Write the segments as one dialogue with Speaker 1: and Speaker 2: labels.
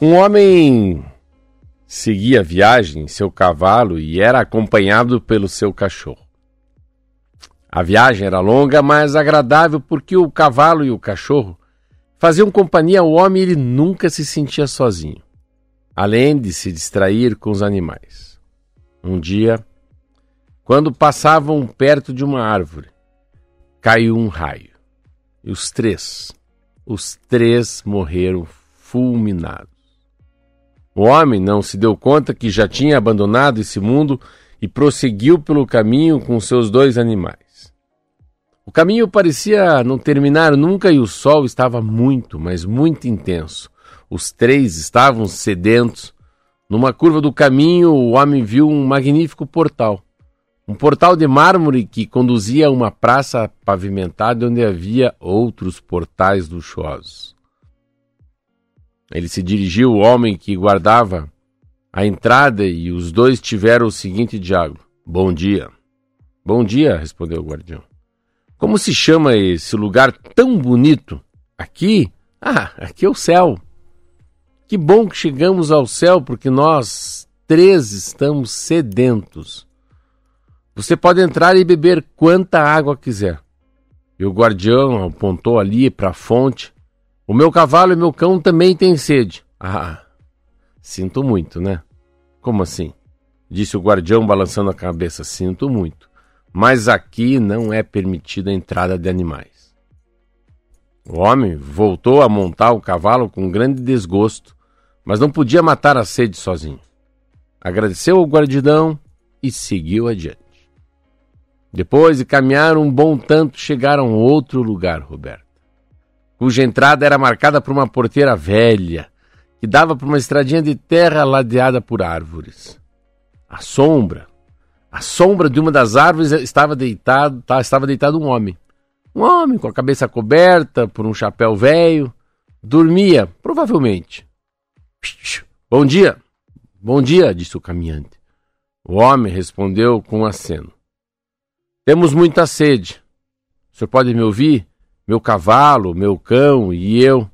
Speaker 1: Um homem seguia a viagem em seu cavalo e era acompanhado pelo seu cachorro. A viagem era longa, mas agradável porque o cavalo e o cachorro faziam companhia ao homem e ele nunca se sentia sozinho, além de se distrair com os animais. Um dia, quando passavam perto de uma árvore, caiu um raio e os três, os três morreram fulminados. O homem não se deu conta que já tinha abandonado esse mundo e prosseguiu pelo caminho com seus dois animais. O caminho parecia não terminar nunca e o sol estava muito, mas muito intenso. Os três estavam sedentos. Numa curva do caminho, o homem viu um magnífico portal. Um portal de mármore que conduzia a uma praça pavimentada onde havia outros portais luxuosos. Ele se dirigiu ao homem que guardava a entrada e os dois tiveram o seguinte diálogo: Bom dia. Bom dia, respondeu o guardião. Como se chama esse lugar tão bonito? Aqui? Ah, aqui é o céu. Que bom que chegamos ao céu, porque nós três estamos sedentos. Você pode entrar e beber quanta água quiser. E o guardião apontou ali para a fonte o meu cavalo e meu cão também têm sede. Ah, sinto muito, né? Como assim? Disse o guardião balançando a cabeça. Sinto muito. Mas aqui não é permitida a entrada de animais. O homem voltou a montar o cavalo com grande desgosto, mas não podia matar a sede sozinho. Agradeceu ao guardião e seguiu adiante. Depois de caminhar um bom tanto, chegaram a outro lugar, Roberto cuja entrada era marcada por uma porteira velha, que dava por uma estradinha de terra ladeada por árvores. A sombra, a sombra de uma das árvores estava deitado, tá, estava deitado um homem. Um homem com a cabeça coberta por um chapéu velho, dormia, provavelmente. Bom dia. Bom dia, disse o caminhante. O homem respondeu com um aceno. Temos muita sede. O senhor pode me ouvir? Meu cavalo, meu cão e eu.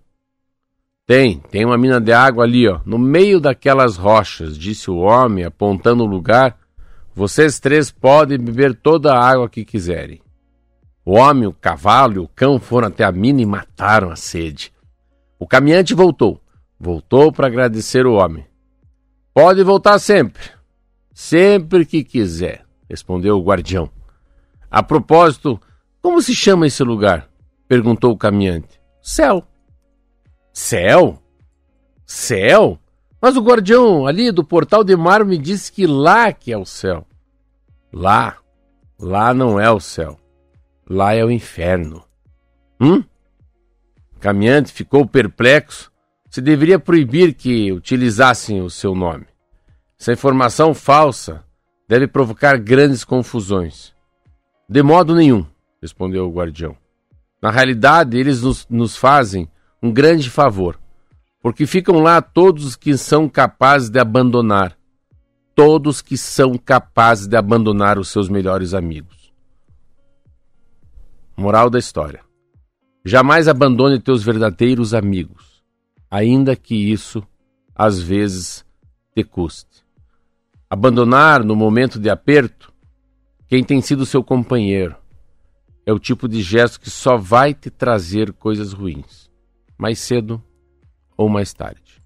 Speaker 1: Tem, tem uma mina de água ali, ó, no meio daquelas rochas, disse o homem, apontando o lugar. Vocês três podem beber toda a água que quiserem. O homem, o cavalo e o cão foram até a mina e mataram a sede. O caminhante voltou. Voltou para agradecer o homem. Pode voltar sempre. Sempre que quiser, respondeu o guardião. A propósito, como se chama esse lugar? Perguntou o caminhante. Céu. Céu? Céu? Mas o guardião ali do portal de mar me disse que lá que é o céu. Lá. Lá não é o céu. Lá é o inferno. Hum? O caminhante ficou perplexo. Se deveria proibir que utilizassem o seu nome. Essa informação falsa deve provocar grandes confusões. De modo nenhum, respondeu o guardião. Na realidade, eles nos, nos fazem um grande favor, porque ficam lá todos os que são capazes de abandonar, todos que são capazes de abandonar os seus melhores amigos. Moral da história: jamais abandone teus verdadeiros amigos, ainda que isso às vezes te custe. Abandonar no momento de aperto quem tem sido seu companheiro, é o tipo de gesto que só vai te trazer coisas ruins, mais cedo ou mais tarde.